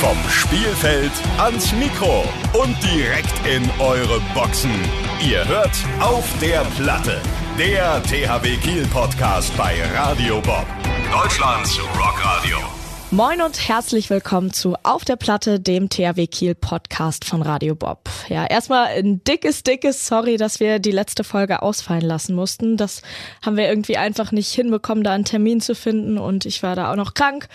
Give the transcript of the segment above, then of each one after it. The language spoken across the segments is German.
Vom Spielfeld ans Mikro und direkt in eure Boxen. Ihr hört auf der Platte. Der THW Kiel Podcast bei Radio Bob. Deutschlands Rockradio. Moin und herzlich willkommen zu Auf der Platte, dem THW Kiel Podcast von Radio Bob. Ja, erstmal ein dickes, dickes Sorry, dass wir die letzte Folge ausfallen lassen mussten. Das haben wir irgendwie einfach nicht hinbekommen, da einen Termin zu finden und ich war da auch noch krank.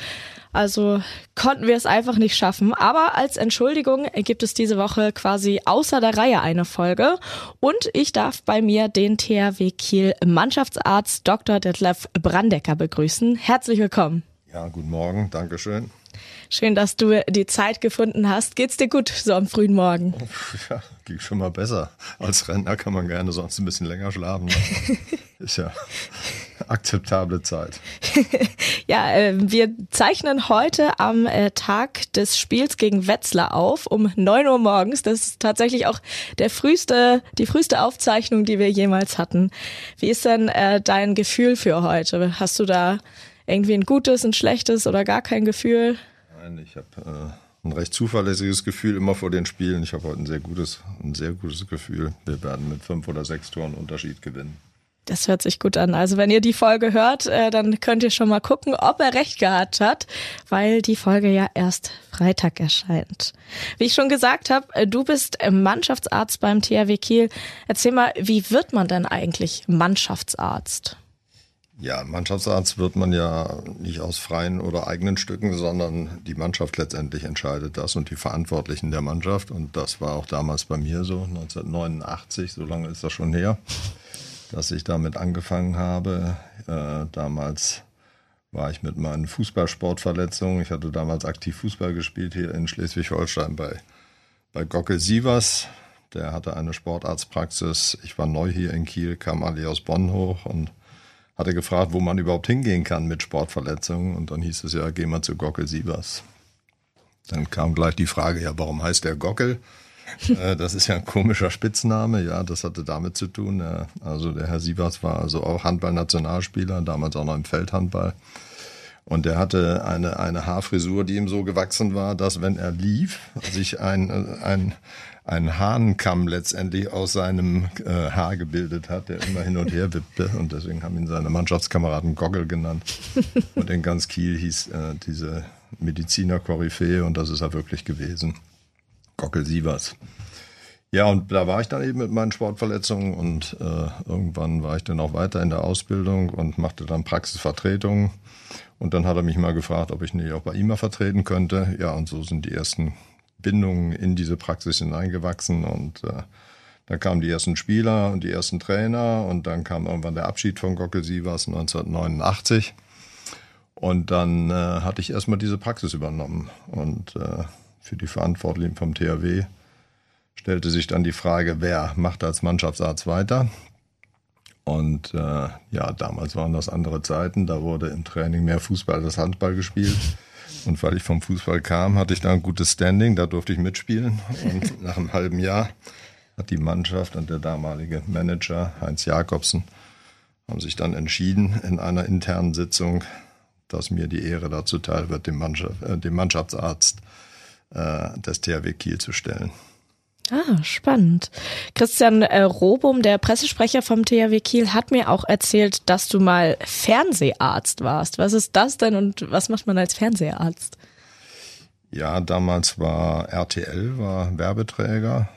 Also konnten wir es einfach nicht schaffen. Aber als Entschuldigung gibt es diese Woche quasi außer der Reihe eine Folge. Und ich darf bei mir den THW Kiel Mannschaftsarzt Dr. Detlef Brandecker begrüßen. Herzlich willkommen. Ja, guten Morgen, Dankeschön. Schön, dass du die Zeit gefunden hast. Geht's dir gut so am frühen Morgen? Ja, ging schon mal besser. Als Rentner kann man gerne sonst ein bisschen länger schlafen. Ist ja akzeptable Zeit. ja, äh, wir zeichnen heute am äh, Tag des Spiels gegen Wetzlar auf, um neun Uhr morgens. Das ist tatsächlich auch der früheste, die früheste Aufzeichnung, die wir jemals hatten. Wie ist denn äh, dein Gefühl für heute? Hast du da irgendwie ein gutes, ein schlechtes oder gar kein Gefühl? Nein, ich habe äh, ein recht zuverlässiges Gefühl immer vor den Spielen. Ich habe heute ein sehr gutes, ein sehr gutes Gefühl. Wir werden mit fünf oder sechs Toren Unterschied gewinnen. Das hört sich gut an. Also wenn ihr die Folge hört, äh, dann könnt ihr schon mal gucken, ob er recht gehabt hat, weil die Folge ja erst Freitag erscheint. Wie ich schon gesagt habe, äh, du bist Mannschaftsarzt beim THW Kiel. Erzähl mal, wie wird man denn eigentlich Mannschaftsarzt? Ja, Mannschaftsarzt wird man ja nicht aus freien oder eigenen Stücken, sondern die Mannschaft letztendlich entscheidet das und die Verantwortlichen der Mannschaft. Und das war auch damals bei mir so, 1989, so lange ist das schon her, dass ich damit angefangen habe. Äh, damals war ich mit meinen Fußballsportverletzungen, ich hatte damals aktiv Fußball gespielt hier in Schleswig-Holstein bei, bei Gockel Sievers. Der hatte eine Sportarztpraxis. Ich war neu hier in Kiel, kam alle aus Bonn hoch und hatte gefragt, wo man überhaupt hingehen kann mit Sportverletzungen. Und dann hieß es ja, geh mal zu Gockel Sievers. Dann kam gleich die Frage, ja, warum heißt der Gockel? Äh, das ist ja ein komischer Spitzname, ja, das hatte damit zu tun. Also der Herr Sievers war also auch Handball-Nationalspieler, damals auch noch im Feldhandball. Und er hatte eine, eine Haarfrisur, die ihm so gewachsen war, dass wenn er lief, sich ein, äh, ein, ein Hahnenkamm letztendlich aus seinem äh, Haar gebildet hat, der immer hin und her wippte. Und deswegen haben ihn seine Mannschaftskameraden Goggle genannt. Und in ganz Kiel hieß äh, diese Mediziner Koryphäe und das ist er wirklich gewesen. Gockel Sievers. Ja, und da war ich dann eben mit meinen Sportverletzungen und äh, irgendwann war ich dann auch weiter in der Ausbildung und machte dann Praxisvertretungen. Und dann hat er mich mal gefragt, ob ich nicht auch bei ihm mal vertreten könnte. Ja, und so sind die ersten Bindungen in diese Praxis hineingewachsen und äh, dann kamen die ersten Spieler und die ersten Trainer und dann kam irgendwann der Abschied von Gockel Sievers 1989. Und dann äh, hatte ich erstmal diese Praxis übernommen. Und äh, für die Verantwortlichen vom THW stellte sich dann die Frage, wer macht als Mannschaftsarzt weiter? Und äh, ja, damals waren das andere Zeiten. Da wurde im Training mehr Fußball als Handball gespielt. Und weil ich vom Fußball kam, hatte ich da ein gutes Standing, da durfte ich mitspielen. Und nach einem halben Jahr hat die Mannschaft und der damalige Manager Heinz Jakobsen haben sich dann entschieden in einer internen Sitzung, dass mir die Ehre dazu teil wird, dem, Mannschaft, äh, dem Mannschaftsarzt äh, des THW Kiel zu stellen. Ah, spannend. Christian äh, Robum, der Pressesprecher vom THW Kiel, hat mir auch erzählt, dass du mal Fernseharzt warst. Was ist das denn und was macht man als Fernseharzt? Ja, damals war RTL, war Werbeträger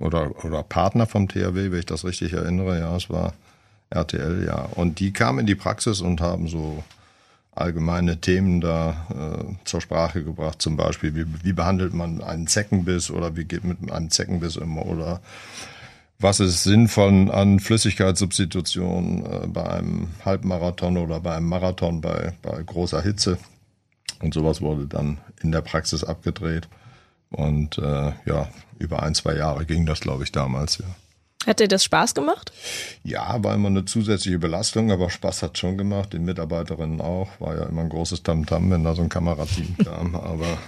oder, oder Partner vom THW, wenn ich das richtig erinnere. Ja, es war RTL, ja. Und die kamen in die Praxis und haben so allgemeine Themen da äh, zur Sprache gebracht. Zum Beispiel, wie, wie behandelt man einen Zeckenbiss oder wie geht mit einem Zeckenbiss immer oder was ist sinnvoll an Flüssigkeitssubstitution äh, bei einem Halbmarathon oder bei einem Marathon bei, bei großer Hitze. Und sowas wurde dann in der Praxis abgedreht. Und äh, ja, über ein, zwei Jahre ging das, glaube ich, damals, ja. Hat dir das Spaß gemacht? Ja, war immer eine zusätzliche Belastung, aber Spaß hat schon gemacht, den Mitarbeiterinnen auch. War ja immer ein großes Tamtam, wenn da so ein Kamerateam kam, aber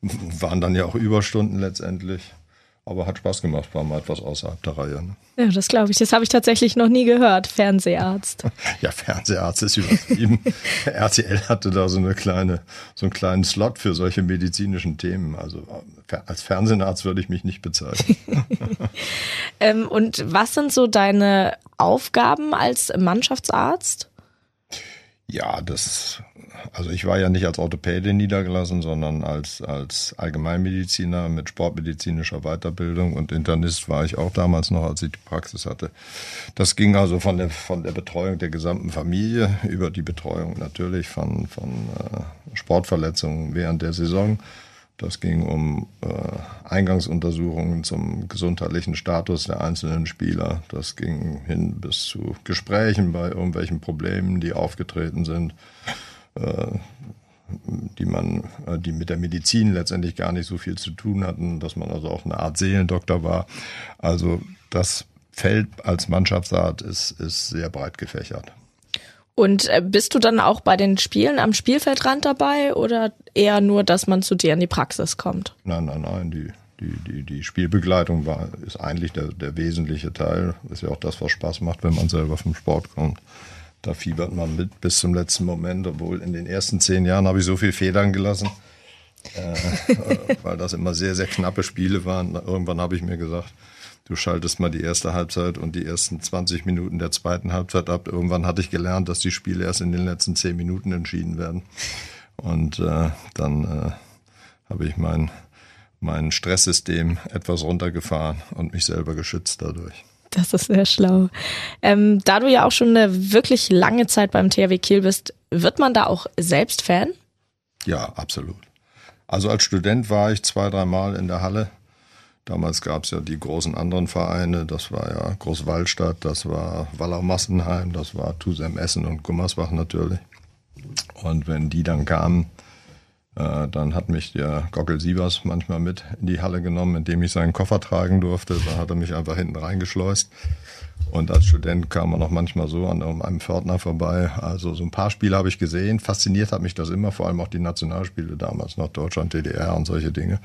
waren dann ja auch Überstunden letztendlich. Aber hat Spaß gemacht, war mal etwas außerhalb der Reihe. Ne? Ja, das glaube ich. Das habe ich tatsächlich noch nie gehört, Fernseharzt. ja, Fernseharzt ist übertrieben. RTL hatte da so eine kleine, so einen kleinen Slot für solche medizinischen Themen. Also als Fernseharzt würde ich mich nicht bezeichnen. ähm, und was sind so deine Aufgaben als Mannschaftsarzt? Ja, das, also ich war ja nicht als Orthopäde niedergelassen, sondern als, als Allgemeinmediziner mit sportmedizinischer Weiterbildung und Internist war ich auch damals noch, als ich die Praxis hatte. Das ging also von der, von der Betreuung der gesamten Familie über die Betreuung natürlich von, von äh, Sportverletzungen während der Saison das ging um äh, Eingangsuntersuchungen zum gesundheitlichen Status der einzelnen Spieler. Das ging hin bis zu Gesprächen bei irgendwelchen Problemen, die aufgetreten sind, die man, äh, die mit der Medizin letztendlich gar nicht so viel zu tun hatten, dass man also auch eine Art Seelendoktor war. Also das Feld als Mannschaftsart ist, ist sehr breit gefächert. Und äh, bist du dann auch bei den Spielen am Spielfeldrand dabei oder eher nur, dass man zu dir in die Praxis kommt? Nein, nein, nein. Die, die, die, die Spielbegleitung war, ist eigentlich der, der wesentliche Teil. Ist ja auch das, was Spaß macht, wenn man selber vom Sport kommt. Da fiebert man mit bis zum letzten Moment, obwohl in den ersten zehn Jahren habe ich so viel Federn gelassen, äh, weil das immer sehr, sehr knappe Spiele waren. Irgendwann habe ich mir gesagt, du schaltest mal die erste Halbzeit und die ersten 20 Minuten der zweiten Halbzeit ab. Irgendwann hatte ich gelernt, dass die Spiele erst in den letzten 10 Minuten entschieden werden. Und äh, dann äh, habe ich mein, mein Stresssystem etwas runtergefahren und mich selber geschützt dadurch. Das ist sehr schlau. Ähm, da du ja auch schon eine wirklich lange Zeit beim THW Kiel bist, wird man da auch selbst Fan? Ja, absolut. Also als Student war ich zwei, dreimal in der Halle Damals gab es ja die großen anderen Vereine, das war ja Großwallstadt, das war Wallau-Massenheim, das war Tusem Essen und Gummersbach natürlich. Und wenn die dann kamen, dann hat mich der Gockel Sievers manchmal mit in die Halle genommen, indem ich seinen Koffer tragen durfte. Da hat er mich einfach hinten reingeschleust. Und als Student kam man auch manchmal so an einem Pförtner vorbei. Also so ein paar Spiele habe ich gesehen. Fasziniert hat mich das immer, vor allem auch die Nationalspiele damals noch, Deutschland, DDR und solche Dinge.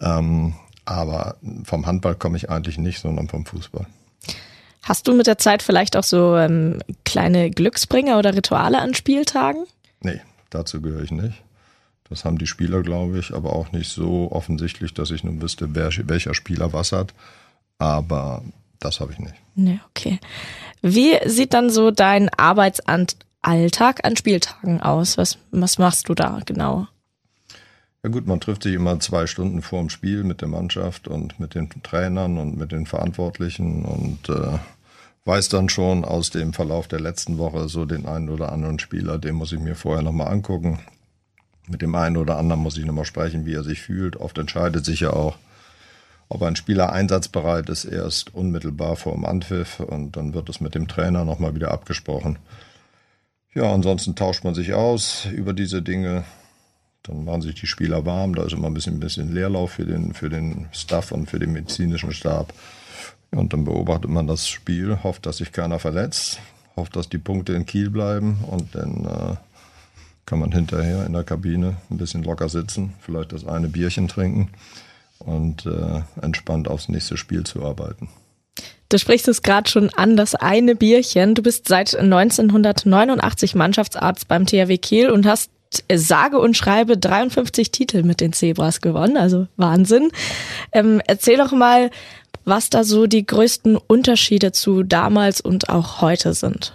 Ähm, aber vom Handball komme ich eigentlich nicht, sondern vom Fußball. Hast du mit der Zeit vielleicht auch so ähm, kleine Glücksbringer oder Rituale an Spieltagen? Nee, dazu gehöre ich nicht. Das haben die Spieler, glaube ich, aber auch nicht so offensichtlich, dass ich nun wüsste, wer, welcher Spieler was hat. Aber das habe ich nicht. Nee, okay. Wie sieht dann so dein Arbeitsalltag an Spieltagen aus? Was, was machst du da genau? Ja gut, man trifft sich immer zwei Stunden vor dem Spiel mit der Mannschaft und mit den Trainern und mit den Verantwortlichen und äh, weiß dann schon aus dem Verlauf der letzten Woche so den einen oder anderen Spieler, den muss ich mir vorher nochmal angucken. Mit dem einen oder anderen muss ich nochmal sprechen, wie er sich fühlt. Oft entscheidet sich ja auch, ob ein Spieler einsatzbereit ist, erst unmittelbar vor dem Anpfiff und dann wird es mit dem Trainer nochmal wieder abgesprochen. Ja, ansonsten tauscht man sich aus über diese Dinge, dann machen sich die Spieler warm, da ist immer ein bisschen, ein bisschen Leerlauf für den, für den Staff und für den medizinischen Stab. Und dann beobachtet man das Spiel, hofft, dass sich keiner verletzt, hofft, dass die Punkte in Kiel bleiben und dann äh, kann man hinterher in der Kabine ein bisschen locker sitzen, vielleicht das eine Bierchen trinken und äh, entspannt aufs nächste Spiel zu arbeiten. Du sprichst es gerade schon an, das eine Bierchen. Du bist seit 1989 Mannschaftsarzt beim THW Kiel und hast sage und schreibe 53 Titel mit den Zebras gewonnen, also Wahnsinn. Ähm, erzähl doch mal, was da so die größten Unterschiede zu damals und auch heute sind.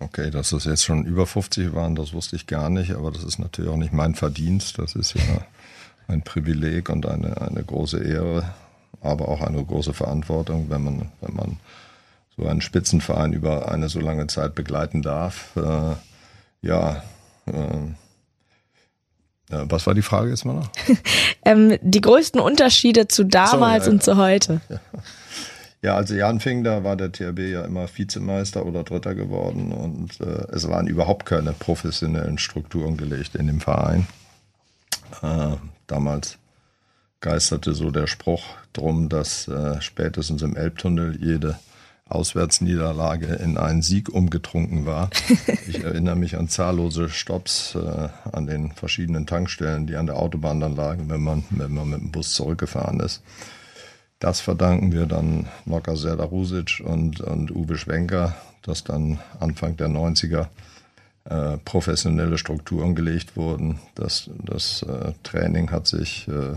Okay, dass das jetzt schon über 50 waren, das wusste ich gar nicht, aber das ist natürlich auch nicht mein Verdienst. Das ist ja ein Privileg und eine, eine große Ehre, aber auch eine große Verantwortung, wenn man, wenn man so einen Spitzenverein über eine so lange Zeit begleiten darf. Äh, ja, ähm, was war die Frage jetzt mal noch? ähm, die größten Unterschiede zu damals so, ja, und zu heute. Ja. Ja, als ich anfing, da war der THB ja immer Vizemeister oder Dritter geworden und äh, es waren überhaupt keine professionellen Strukturen gelegt in dem Verein. Äh, damals geisterte so der Spruch drum, dass äh, spätestens im Elbtunnel jede Auswärtsniederlage in einen Sieg umgetrunken war. Ich erinnere mich an zahllose Stops äh, an den verschiedenen Tankstellen, die an der Autobahn dann lagen, wenn man, wenn man mit dem Bus zurückgefahren ist. Das verdanken wir dann Noka Serdarusic und, und Uwe Schwenker, dass dann Anfang der 90er äh, professionelle Strukturen gelegt wurden. Das, das äh, Training hat sich äh,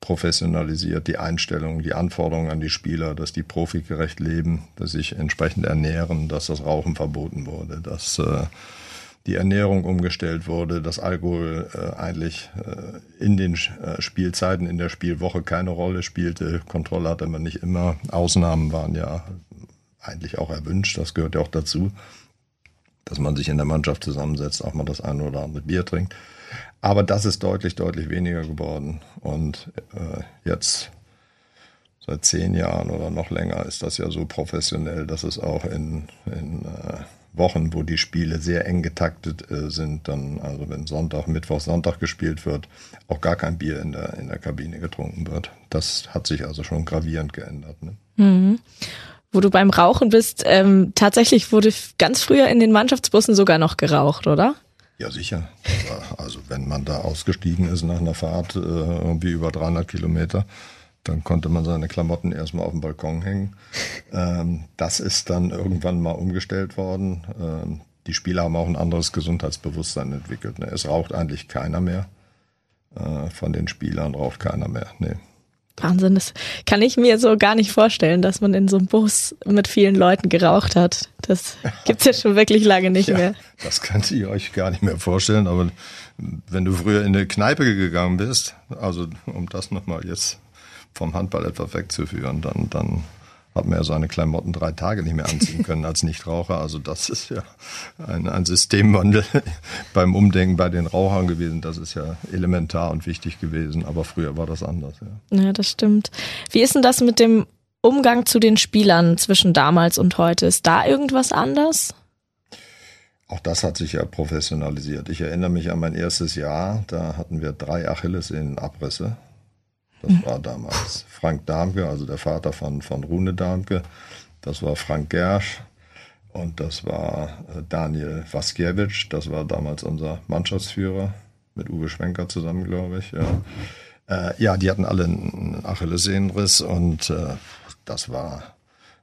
professionalisiert, die Einstellungen, die Anforderungen an die Spieler, dass die profigerecht leben, dass sich entsprechend ernähren, dass das Rauchen verboten wurde, dass äh, die Ernährung umgestellt wurde, dass Alkohol äh, eigentlich äh, in den äh, Spielzeiten, in der Spielwoche keine Rolle spielte. Kontrolle hatte man nicht immer. Ausnahmen waren ja eigentlich auch erwünscht, das gehört ja auch dazu, dass man sich in der Mannschaft zusammensetzt, auch mal das eine oder andere Bier trinkt. Aber das ist deutlich, deutlich weniger geworden. Und äh, jetzt seit zehn Jahren oder noch länger ist das ja so professionell, dass es auch in, in äh, Wochen, wo die Spiele sehr eng getaktet äh, sind, dann, also wenn Sonntag, Mittwoch, Sonntag gespielt wird, auch gar kein Bier in der, in der Kabine getrunken wird. Das hat sich also schon gravierend geändert. Ne? Mhm. Wo du beim Rauchen bist, ähm, tatsächlich wurde ganz früher in den Mannschaftsbussen sogar noch geraucht, oder? Ja, sicher. Also wenn man da ausgestiegen ist nach einer Fahrt äh, irgendwie über 300 Kilometer, dann konnte man seine Klamotten erstmal auf dem Balkon hängen. Ähm, das ist dann irgendwann mal umgestellt worden. Ähm, die Spieler haben auch ein anderes Gesundheitsbewusstsein entwickelt. Ne? Es raucht eigentlich keiner mehr. Äh, von den Spielern raucht keiner mehr. Nee. Wahnsinn, das kann ich mir so gar nicht vorstellen, dass man in so einem Bus mit vielen Leuten geraucht hat. Das gibt's ja schon wirklich lange nicht ja, mehr. Das könnt ihr euch gar nicht mehr vorstellen, aber wenn du früher in eine Kneipe gegangen bist, also um das nochmal jetzt vom Handball etwa wegzuführen, dann, dann hat man ja seine Klamotten drei Tage nicht mehr anziehen können als Nichtraucher. Also das ist ja ein, ein Systemwandel beim Umdenken bei den Rauchern gewesen. Das ist ja elementar und wichtig gewesen. Aber früher war das anders. Ja, ja das stimmt. Wie ist denn das mit dem Umgang zu den Spielern zwischen damals und heute? Ist da irgendwas anders? Auch das hat sich ja professionalisiert. Ich erinnere mich an mein erstes Jahr. Da hatten wir drei Achillessehnenabrisse das war damals Frank Darmke, also der Vater von, von Rune Darmke. Das war Frank Gersch und das war äh, Daniel Waskiewicz. Das war damals unser Mannschaftsführer mit Uwe Schwenker zusammen, glaube ich. Ja. Äh, ja, die hatten alle einen Achillessehnenriss und äh, das war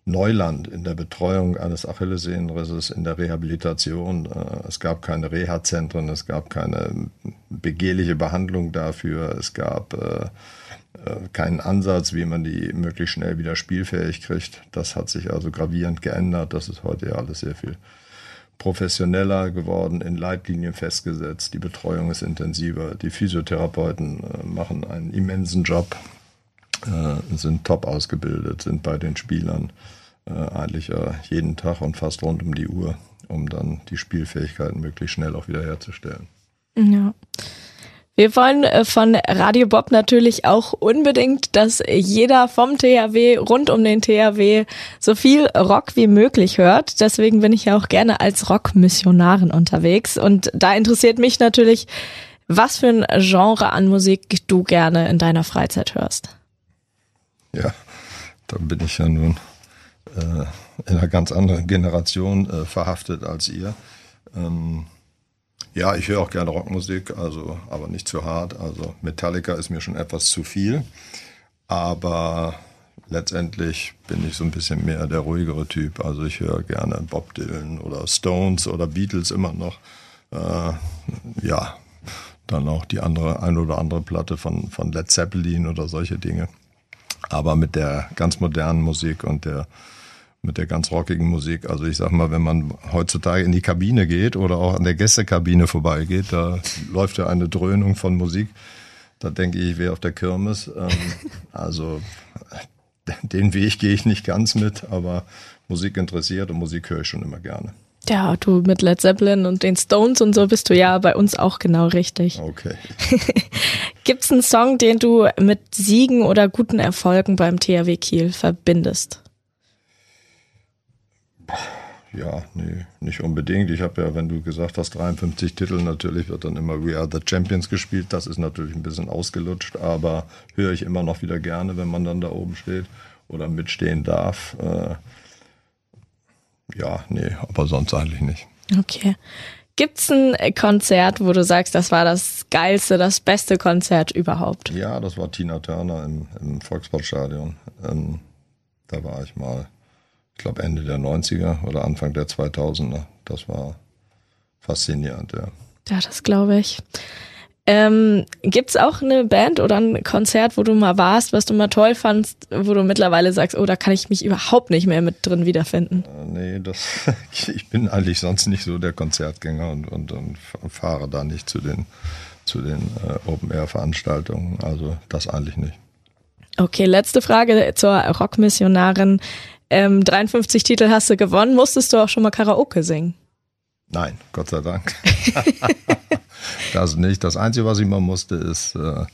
Neuland in der Betreuung eines Achillessehnenrisses, in der Rehabilitation. Äh, es gab keine Reha-Zentren, es gab keine begehrliche Behandlung dafür, es gab äh, keinen Ansatz, wie man die möglichst schnell wieder spielfähig kriegt. Das hat sich also gravierend geändert. Das ist heute ja alles sehr viel professioneller geworden, in Leitlinien festgesetzt. Die Betreuung ist intensiver. Die Physiotherapeuten äh, machen einen immensen Job, äh, sind top ausgebildet, sind bei den Spielern eigentlich jeden Tag und fast rund um die Uhr, um dann die Spielfähigkeit möglichst schnell auch wieder herzustellen. Ja. Wir wollen äh, von Radio Bob natürlich auch unbedingt, dass jeder vom THW rund um den THW so viel Rock wie möglich hört. Deswegen bin ich ja auch gerne als Rockmissionarin unterwegs. Und da interessiert mich natürlich, was für ein Genre an Musik du gerne in deiner Freizeit hörst. Ja, da bin ich ja nun äh, in einer ganz anderen Generation äh, verhaftet als ihr. Ähm, ja, ich höre auch gerne Rockmusik, also aber nicht zu hart. Also Metallica ist mir schon etwas zu viel. Aber letztendlich bin ich so ein bisschen mehr der ruhigere Typ. Also ich höre gerne Bob Dylan oder Stones oder Beatles immer noch. Äh, ja, dann auch die andere, ein oder andere Platte von, von Led Zeppelin oder solche Dinge. Aber mit der ganz modernen Musik und der mit der ganz rockigen Musik. Also ich sag mal, wenn man heutzutage in die Kabine geht oder auch an der Gästekabine vorbeigeht, da läuft ja eine Dröhnung von Musik. Da denke ich, ich wäre auf der Kirmes. Ähm, also den Weg gehe ich nicht ganz mit, aber Musik interessiert und Musik höre ich schon immer gerne. Ja, du mit Led Zeppelin und den Stones und so bist du ja bei uns auch genau richtig. Okay. Gibt's einen Song, den du mit Siegen oder guten Erfolgen beim THW Kiel verbindest? Ja, nee, nicht unbedingt. Ich habe ja, wenn du gesagt hast, 53 Titel, natürlich wird dann immer We Are the Champions gespielt. Das ist natürlich ein bisschen ausgelutscht, aber höre ich immer noch wieder gerne, wenn man dann da oben steht oder mitstehen darf. Äh, Ja, nee, aber sonst eigentlich nicht. Okay. Gibt's ein Konzert, wo du sagst, das war das geilste, das beste Konzert überhaupt? Ja, das war Tina Turner im, im Volkssportstadion. Ähm, da war ich mal, ich glaube Ende der 90er oder Anfang der 2000er. Das war faszinierend, ja. Ja, das glaube ich. Ähm, gibt's auch eine Band oder ein Konzert, wo du mal warst, was du mal toll fandst, wo du mittlerweile sagst, oh, da kann ich mich überhaupt nicht mehr mit drin wiederfinden? Äh, nee, das, ich bin eigentlich sonst nicht so der Konzertgänger und, und, und fahre da nicht zu den, zu den äh, Open-Air-Veranstaltungen. Also das eigentlich nicht. Okay, letzte Frage zur Rockmissionarin. Ähm, 53 Titel hast du gewonnen. Musstest du auch schon mal Karaoke singen? Nein, Gott sei Dank. das nicht. Das Einzige, was ich mal musste, ist, äh,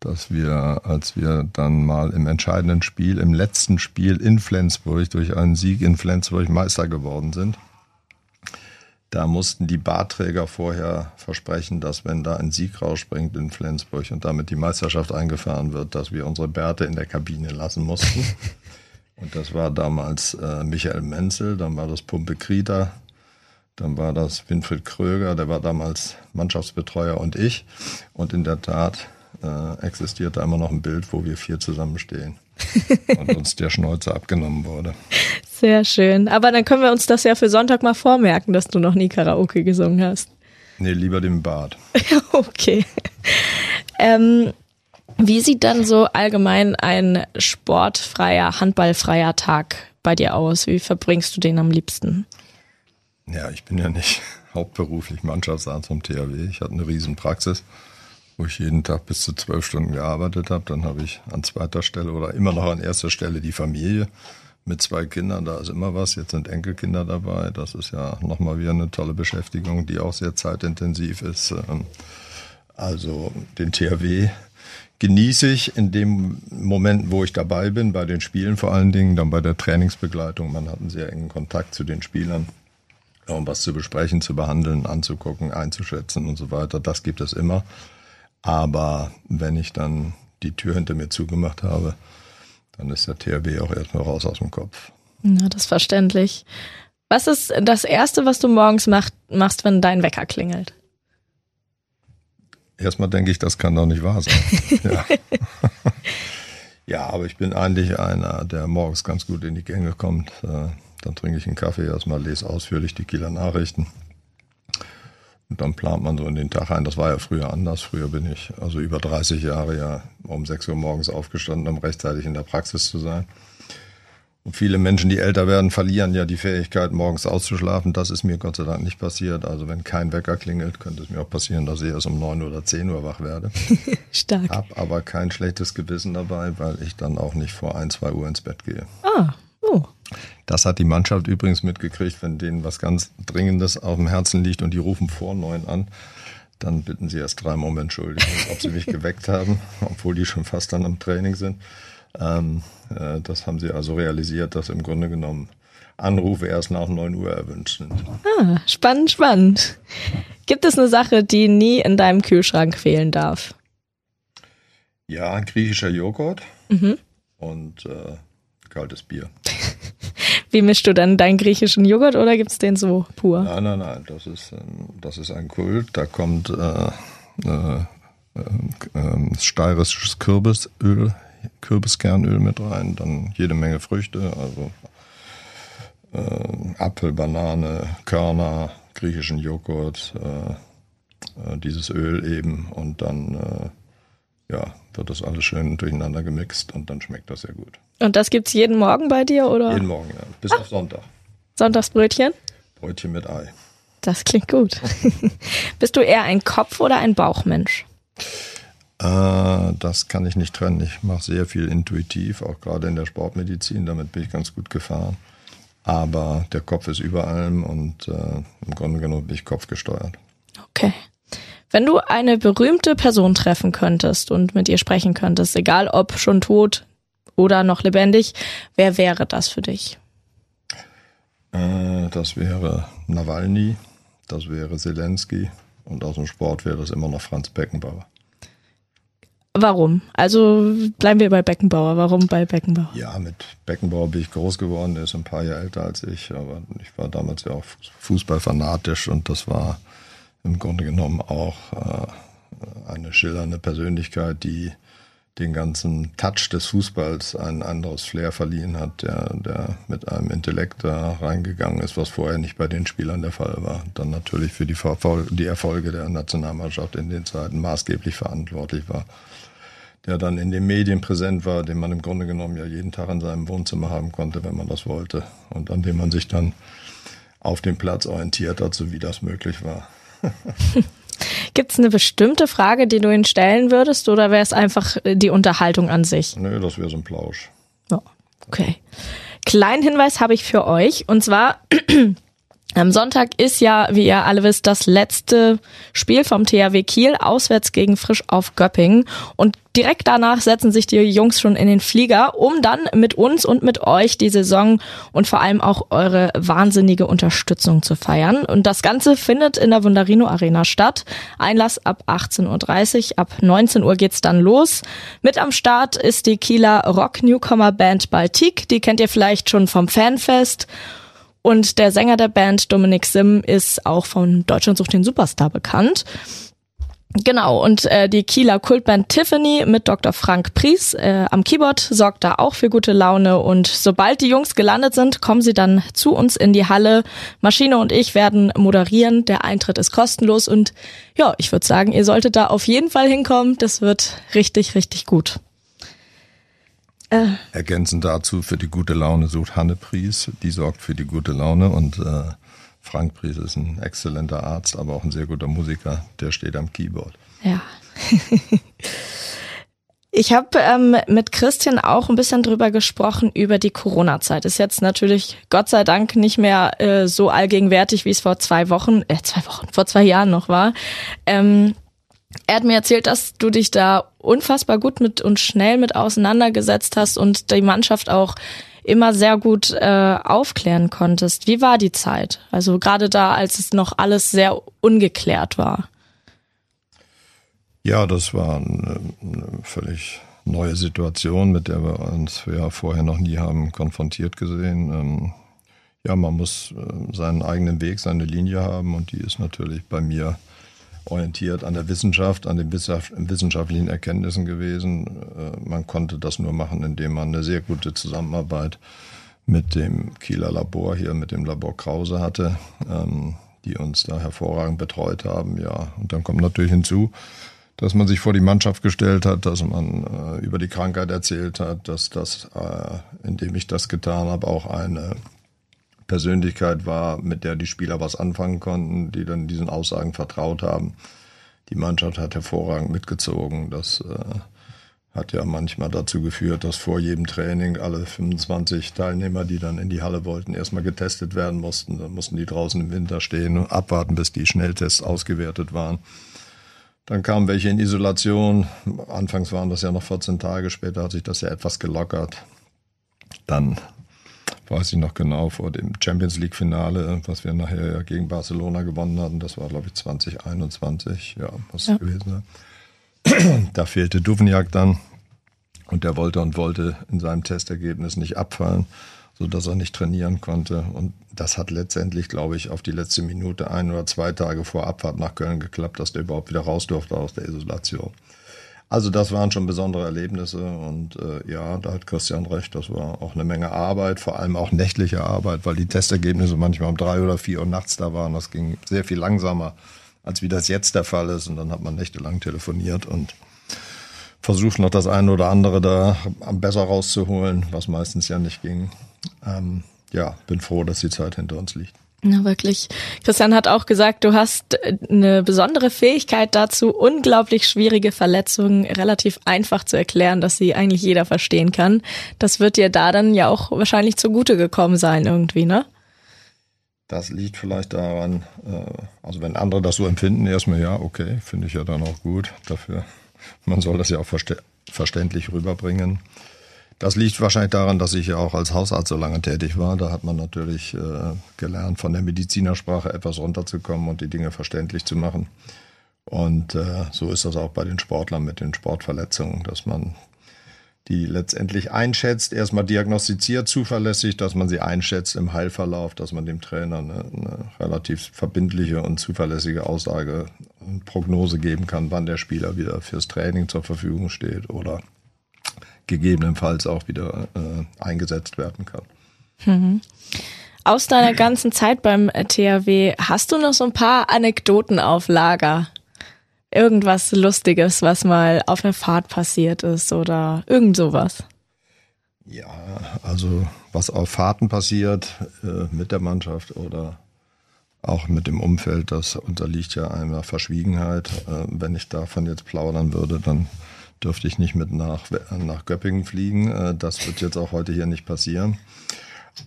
dass wir, als wir dann mal im entscheidenden Spiel, im letzten Spiel in Flensburg, durch einen Sieg in Flensburg Meister geworden sind, da mussten die Barträger vorher versprechen, dass wenn da ein Sieg rausspringt in Flensburg und damit die Meisterschaft eingefahren wird, dass wir unsere Bärte in der Kabine lassen mussten. Und das war damals äh, Michael Menzel, dann war das Pumpe Krieter, dann war das Winfried Kröger, der war damals Mannschaftsbetreuer und ich. Und in der Tat äh, existierte immer noch ein Bild, wo wir vier zusammenstehen und uns der Schnäuzer abgenommen wurde. Sehr schön. Aber dann können wir uns das ja für Sonntag mal vormerken, dass du noch nie Karaoke gesungen hast. Nee, lieber dem Bad. okay. Ähm, wie sieht dann so allgemein ein sportfreier, handballfreier Tag bei dir aus? Wie verbringst du den am liebsten? Ja, ich bin ja nicht hauptberuflich Mannschaftsarzt vom THW. Ich hatte eine riesen Praxis, wo ich jeden Tag bis zu zwölf Stunden gearbeitet habe. Dann habe ich an zweiter Stelle oder immer noch an erster Stelle die Familie mit zwei Kindern. Da ist immer was. Jetzt sind Enkelkinder dabei. Das ist ja nochmal wieder eine tolle Beschäftigung, die auch sehr zeitintensiv ist. Ähm, also den THW genieße ich in dem Moment, wo ich dabei bin, bei den Spielen vor allen Dingen, dann bei der Trainingsbegleitung. Man hat einen sehr engen Kontakt zu den Spielern um was zu besprechen, zu behandeln, anzugucken, einzuschätzen und so weiter. Das gibt es immer. Aber wenn ich dann die Tür hinter mir zugemacht habe, dann ist der THW auch erstmal raus aus dem Kopf. Na, das ist verständlich. Was ist das Erste, was du morgens macht, machst, wenn dein Wecker klingelt? Erstmal denke ich, das kann doch nicht wahr sein. ja. ja, aber ich bin eigentlich einer, der morgens ganz gut in die Gänge kommt. Äh, dann trinke ich einen Kaffee erstmal, lese ausführlich die Kieler Nachrichten. Und dann plant man so in den Tag ein. Das war ja früher anders. Früher bin ich also über 30 Jahre ja um 6 Uhr morgens aufgestanden, um rechtzeitig in der Praxis zu sein. Und viele Menschen, die älter werden, verlieren ja die Fähigkeit, morgens auszuschlafen. Das ist mir Gott sei Dank nicht passiert. Also wenn kein Wecker klingelt, könnte es mir auch passieren, dass ich erst um 9 oder 10 Uhr wach werde. Stark. Hab aber kein schlechtes Gewissen dabei, weil ich dann auch nicht vor 1, 2 Uhr ins Bett gehe. Ah. Das hat die Mannschaft übrigens mitgekriegt, wenn denen was ganz Dringendes auf dem Herzen liegt und die rufen vor neun an, dann bitten sie erst dreimal um Entschuldigung, ob sie mich geweckt haben, obwohl die schon fast dann am Training sind. Ähm, äh, das haben sie also realisiert, dass im Grunde genommen Anrufe erst nach 9 Uhr erwünscht sind. Ah, spannend, spannend. Gibt es eine Sache, die nie in deinem Kühlschrank fehlen darf? Ja, griechischer Joghurt mhm. und äh, kaltes Bier. Wie mischst du dann deinen griechischen Joghurt oder gibt es den so pur? Nein, nein, nein, das ist, das ist ein Kult. Da kommt äh, äh, äh, steirisches Kürbisöl, Kürbiskernöl mit rein, dann jede Menge Früchte, also äh, Apfel, Banane, Körner, griechischen Joghurt, äh, äh, dieses Öl eben und dann ja, wird das alles schön durcheinander gemixt und dann schmeckt das sehr gut. Und das gibt es jeden Morgen bei dir, oder? Jeden Morgen, ja. Bis ah. auf Sonntag. Sonntagsbrötchen? Brötchen mit Ei. Das klingt gut. Bist du eher ein Kopf- oder ein Bauchmensch? Äh, das kann ich nicht trennen. Ich mache sehr viel intuitiv, auch gerade in der Sportmedizin. Damit bin ich ganz gut gefahren. Aber der Kopf ist über allem und äh, im Grunde genommen bin ich kopfgesteuert. Okay. Wenn du eine berühmte Person treffen könntest und mit ihr sprechen könntest, egal ob schon tot oder noch lebendig, wer wäre das für dich? Äh, das wäre Nawalny, das wäre Zelensky und aus dem Sport wäre das immer noch Franz Beckenbauer. Warum? Also bleiben wir bei Beckenbauer. Warum bei Beckenbauer? Ja, mit Beckenbauer bin ich groß geworden. Der ist ein paar Jahre älter als ich, aber ich war damals ja auch Fußballfanatisch und das war im Grunde genommen auch äh, eine schillernde Persönlichkeit, die den ganzen Touch des Fußballs ein anderes Flair verliehen hat, der, der mit einem Intellekt da reingegangen ist, was vorher nicht bei den Spielern der Fall war. Dann natürlich für die, die Erfolge der Nationalmannschaft in den Zeiten maßgeblich verantwortlich war. Der dann in den Medien präsent war, den man im Grunde genommen ja jeden Tag in seinem Wohnzimmer haben konnte, wenn man das wollte. Und an dem man sich dann auf dem Platz orientiert hat, so wie das möglich war. Gibt es eine bestimmte Frage, die du ihn stellen würdest, oder wäre es einfach die Unterhaltung an sich? Nö, das wäre so ein Plausch. Oh, okay. Kleinen Hinweis habe ich für euch, und zwar Am Sonntag ist ja, wie ihr alle wisst, das letzte Spiel vom THW Kiel auswärts gegen Frisch auf Göppingen. Und direkt danach setzen sich die Jungs schon in den Flieger, um dann mit uns und mit euch die Saison und vor allem auch eure wahnsinnige Unterstützung zu feiern. Und das Ganze findet in der Wunderino Arena statt. Einlass ab 18.30 Uhr, ab 19 Uhr geht's dann los. Mit am Start ist die Kieler Rock-Newcomer Band Baltic. Die kennt ihr vielleicht schon vom Fanfest. Und der Sänger der Band, Dominik Sim, ist auch von Deutschland sucht den Superstar bekannt. Genau, und äh, die Kieler Kultband Tiffany mit Dr. Frank Pries äh, am Keyboard sorgt da auch für gute Laune. Und sobald die Jungs gelandet sind, kommen sie dann zu uns in die Halle. Maschine und ich werden moderieren. Der Eintritt ist kostenlos. Und ja, ich würde sagen, ihr solltet da auf jeden Fall hinkommen. Das wird richtig, richtig gut. Äh. Ergänzend dazu für die gute Laune sucht Hanne Pries, die sorgt für die gute Laune und äh, Frank Pries ist ein exzellenter Arzt, aber auch ein sehr guter Musiker, der steht am Keyboard. Ja. Ich habe ähm, mit Christian auch ein bisschen drüber gesprochen über die Corona-Zeit. Ist jetzt natürlich Gott sei Dank nicht mehr äh, so allgegenwärtig, wie es vor zwei Wochen, äh, zwei Wochen, vor zwei Jahren noch war. Ähm, er hat mir erzählt, dass du dich da unfassbar gut mit und schnell mit auseinandergesetzt hast und die Mannschaft auch immer sehr gut äh, aufklären konntest. Wie war die Zeit? Also gerade da, als es noch alles sehr ungeklärt war. Ja, das war eine, eine völlig neue Situation, mit der wir uns ja vorher noch nie haben konfrontiert gesehen. Ähm, ja, man muss äh, seinen eigenen Weg, seine Linie haben und die ist natürlich bei mir orientiert an der Wissenschaft, an den wissenschaftlichen Erkenntnissen gewesen. Äh, man konnte das nur machen, indem man eine sehr gute Zusammenarbeit mit dem Kieler Labor hier, mit dem Labor Krause hatte, ähm, die uns da hervorragend betreut haben. Ja, und dann kommt natürlich hinzu, dass man sich vor die Mannschaft gestellt hat, dass man äh, über die Krankheit erzählt hat, dass das, äh, indem ich das getan habe, auch eine Persönlichkeit war, mit der die Spieler was anfangen konnten, die dann diesen Aussagen vertraut haben. Die Mannschaft hat hervorragend mitgezogen. Das äh, hat ja manchmal dazu geführt, dass vor jedem Training alle 25 Teilnehmer, die dann in die Halle wollten, erstmal getestet werden mussten. Dann mussten die draußen im Winter stehen und abwarten, bis die Schnelltests ausgewertet waren. Dann kamen welche in Isolation. Anfangs waren das ja noch 14 Tage, später hat sich das ja etwas gelockert. Dann weiß ich noch genau, vor dem Champions League-Finale, was wir nachher ja gegen Barcelona gewonnen hatten. Das war, glaube ich, 2021. Ja, muss ja. gewesen sein. Da fehlte Duvniak dann und der wollte und wollte in seinem Testergebnis nicht abfallen, sodass er nicht trainieren konnte. Und das hat letztendlich, glaube ich, auf die letzte Minute ein oder zwei Tage vor Abfahrt nach Köln geklappt, dass der überhaupt wieder raus durfte aus der Isolation. Also das waren schon besondere Erlebnisse und äh, ja, da hat Christian recht, das war auch eine Menge Arbeit, vor allem auch nächtliche Arbeit, weil die Testergebnisse manchmal um drei oder vier Uhr nachts da waren. Das ging sehr viel langsamer, als wie das jetzt der Fall ist. Und dann hat man nächtelang telefoniert und versucht noch das eine oder andere da besser rauszuholen, was meistens ja nicht ging. Ähm, ja, bin froh, dass die Zeit hinter uns liegt. Na, wirklich. Christian hat auch gesagt, du hast äh, eine besondere Fähigkeit dazu, unglaublich schwierige Verletzungen relativ einfach zu erklären, dass sie eigentlich jeder verstehen kann. Das wird dir da dann ja auch wahrscheinlich zugute gekommen sein irgendwie, ne? Das liegt vielleicht daran, äh, also wenn andere das so empfinden, erstmal ja, okay, finde ich ja dann auch gut. Dafür, man soll das ja auch verständlich rüberbringen. Das liegt wahrscheinlich daran, dass ich ja auch als Hausarzt so lange tätig war. Da hat man natürlich äh, gelernt, von der Medizinersprache etwas runterzukommen und die Dinge verständlich zu machen. Und äh, so ist das auch bei den Sportlern mit den Sportverletzungen, dass man die letztendlich einschätzt, erstmal diagnostiziert zuverlässig, dass man sie einschätzt im Heilverlauf, dass man dem Trainer eine, eine relativ verbindliche und zuverlässige Aussage und Prognose geben kann, wann der Spieler wieder fürs Training zur Verfügung steht oder gegebenenfalls auch wieder äh, eingesetzt werden kann. Mhm. Aus deiner ganzen Zeit beim THW hast du noch so ein paar Anekdoten auf Lager? irgendwas Lustiges, was mal auf einer Fahrt passiert ist oder irgend sowas? Ja, also was auf Fahrten passiert äh, mit der Mannschaft oder auch mit dem Umfeld, das unterliegt ja einer Verschwiegenheit. Äh, wenn ich davon jetzt plaudern würde, dann dürfte ich nicht mit nach, nach Göppingen fliegen. Äh, das wird jetzt auch heute hier nicht passieren.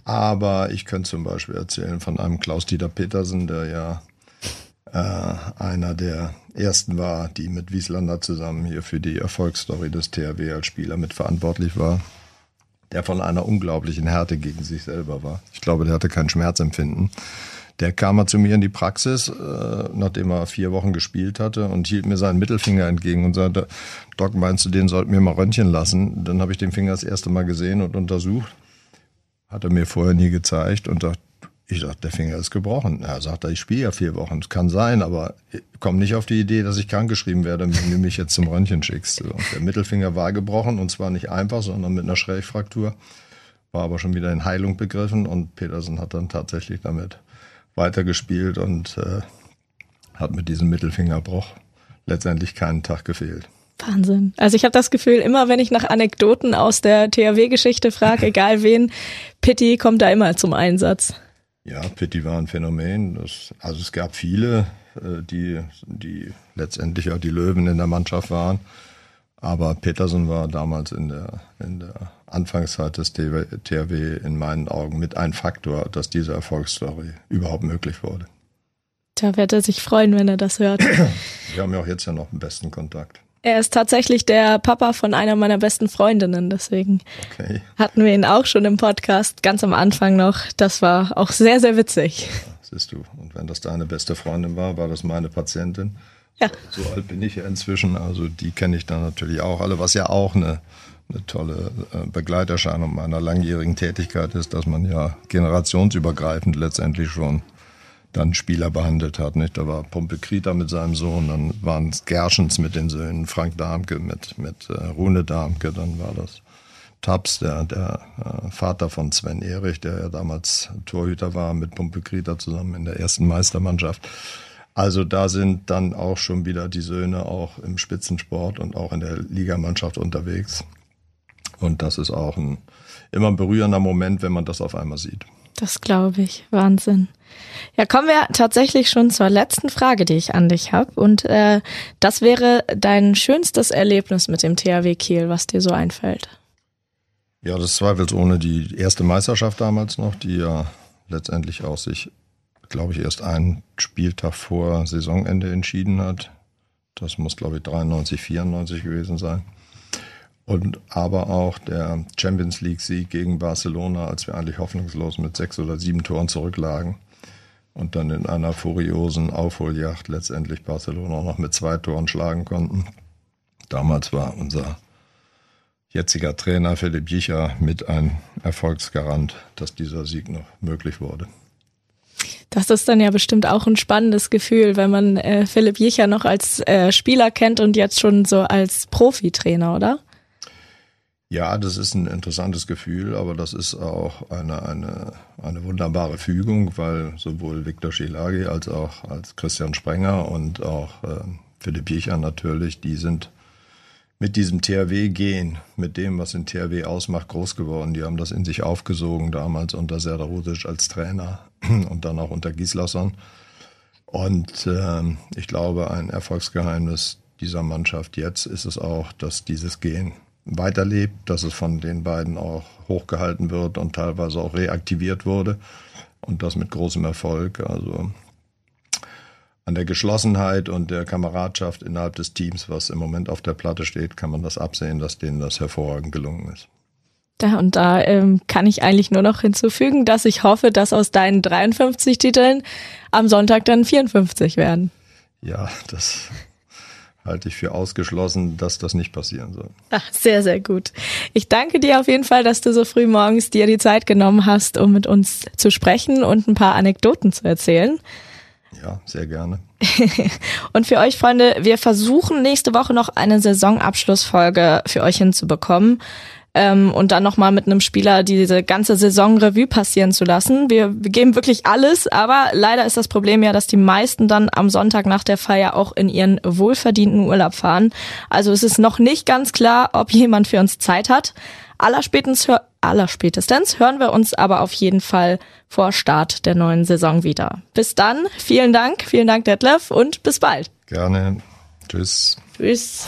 Aber ich könnte zum Beispiel erzählen von einem Klaus-Dieter Petersen, der ja äh, einer der ersten war, die mit Wieslander zusammen hier für die Erfolgsstory des THW als Spieler mitverantwortlich war, der von einer unglaublichen Härte gegen sich selber war. Ich glaube, der hatte kein Schmerzempfinden. Der kam mal zu mir in die Praxis, äh, nachdem er vier Wochen gespielt hatte und hielt mir seinen Mittelfinger entgegen und sagte, Doc, meinst du, den sollten wir mal röntgen lassen? Dann habe ich den Finger das erste Mal gesehen und untersucht. Hat er mir vorher nie gezeigt und dachte, ich sagte, der Finger ist gebrochen. Er sagt, ich spiele ja vier Wochen. Das kann sein, aber komm nicht auf die Idee, dass ich krankgeschrieben werde, wenn du mich jetzt zum Röntgen schickst. Und der Mittelfinger war gebrochen und zwar nicht einfach, sondern mit einer Schrägfraktur. War aber schon wieder in Heilung begriffen und Petersen hat dann tatsächlich damit weitergespielt und äh, hat mit diesem Mittelfingerbruch letztendlich keinen Tag gefehlt. Wahnsinn. Also ich habe das Gefühl, immer wenn ich nach Anekdoten aus der THW-Geschichte frage, egal wen, Pitti kommt da immer zum Einsatz. Ja, Pitti war ein Phänomen. Das, also es gab viele, äh, die, die letztendlich auch die Löwen in der Mannschaft waren. Aber Petersen war damals in der, in der Anfangszeit des THW in meinen Augen mit ein Faktor, dass diese Erfolgsstory überhaupt möglich wurde. Da wird er sich freuen, wenn er das hört. Wir haben ja auch jetzt ja noch den besten Kontakt. Er ist tatsächlich der Papa von einer meiner besten Freundinnen, deswegen okay. hatten wir ihn auch schon im Podcast, ganz am Anfang noch. Das war auch sehr, sehr witzig. Ja, siehst du, und wenn das deine beste Freundin war, war das meine Patientin. Ja. So, so alt bin ich ja inzwischen, also die kenne ich dann natürlich auch alle, was ja auch eine, eine tolle äh, Begleiterscheinung meiner langjährigen Tätigkeit ist, dass man ja generationsübergreifend letztendlich schon dann Spieler behandelt hat. Nicht? Da war Pumpe Krieter mit seinem Sohn, dann waren es Gerschens mit den Söhnen, Frank Darmke mit, mit äh, Rune Darmke, dann war das Taps, der, der äh, Vater von Sven Erich, der ja damals Torhüter war, mit Pumpe Krieter zusammen in der ersten Meistermannschaft. Also da sind dann auch schon wieder die Söhne auch im Spitzensport und auch in der Ligamannschaft unterwegs. Und das ist auch ein immer ein berührender Moment, wenn man das auf einmal sieht. Das glaube ich. Wahnsinn. Ja, kommen wir tatsächlich schon zur letzten Frage, die ich an dich habe. Und äh, das wäre dein schönstes Erlebnis mit dem THW Kiel, was dir so einfällt. Ja, das zweifelsohne die erste Meisterschaft damals noch, die ja letztendlich auch sich, glaube ich, erst einen Spieltag vor Saisonende entschieden hat. Das muss, glaube ich, 93, 94 gewesen sein. Und aber auch der Champions League Sieg gegen Barcelona, als wir eigentlich hoffnungslos mit sechs oder sieben Toren zurücklagen und dann in einer furiosen Aufholjacht letztendlich Barcelona noch mit zwei Toren schlagen konnten. Damals war unser jetziger Trainer Philipp Jicher mit ein Erfolgsgarant, dass dieser Sieg noch möglich wurde. Das ist dann ja bestimmt auch ein spannendes Gefühl, wenn man äh, Philipp Jicher noch als äh, Spieler kennt und jetzt schon so als Profitrainer, oder? Ja, das ist ein interessantes Gefühl, aber das ist auch eine, eine, eine wunderbare Fügung, weil sowohl Viktor Schilagi als auch als Christian Sprenger und auch äh, Philipp Jicher natürlich, die sind mit diesem THW gehen, mit dem, was den THW ausmacht, groß geworden. Die haben das in sich aufgesogen, damals unter Serdar als Trainer und dann auch unter Gislason. Und äh, ich glaube, ein Erfolgsgeheimnis dieser Mannschaft jetzt ist es auch, dass dieses Gehen weiterlebt, dass es von den beiden auch hochgehalten wird und teilweise auch reaktiviert wurde und das mit großem Erfolg. Also an der Geschlossenheit und der Kameradschaft innerhalb des Teams, was im Moment auf der Platte steht, kann man das absehen, dass denen das hervorragend gelungen ist. Da und da ähm, kann ich eigentlich nur noch hinzufügen, dass ich hoffe, dass aus deinen 53 Titeln am Sonntag dann 54 werden. Ja, das halte ich für ausgeschlossen, dass das nicht passieren soll. Ach, sehr, sehr gut. Ich danke dir auf jeden Fall, dass du so früh morgens dir die Zeit genommen hast, um mit uns zu sprechen und ein paar Anekdoten zu erzählen. Ja, sehr gerne. und für euch, Freunde, wir versuchen nächste Woche noch eine Saisonabschlussfolge für euch hinzubekommen ähm, und dann nochmal mit einem Spieler diese ganze Saison Revue passieren zu lassen. Wir, wir geben wirklich alles, aber leider ist das Problem ja, dass die meisten dann am Sonntag nach der Feier auch in ihren wohlverdienten Urlaub fahren. Also es ist noch nicht ganz klar, ob jemand für uns Zeit hat. Allerspätestens, allerspätestens hören wir uns aber auf jeden Fall vor Start der neuen Saison wieder. Bis dann, vielen Dank, vielen Dank Detlef und bis bald. Gerne. Tschüss. Tschüss.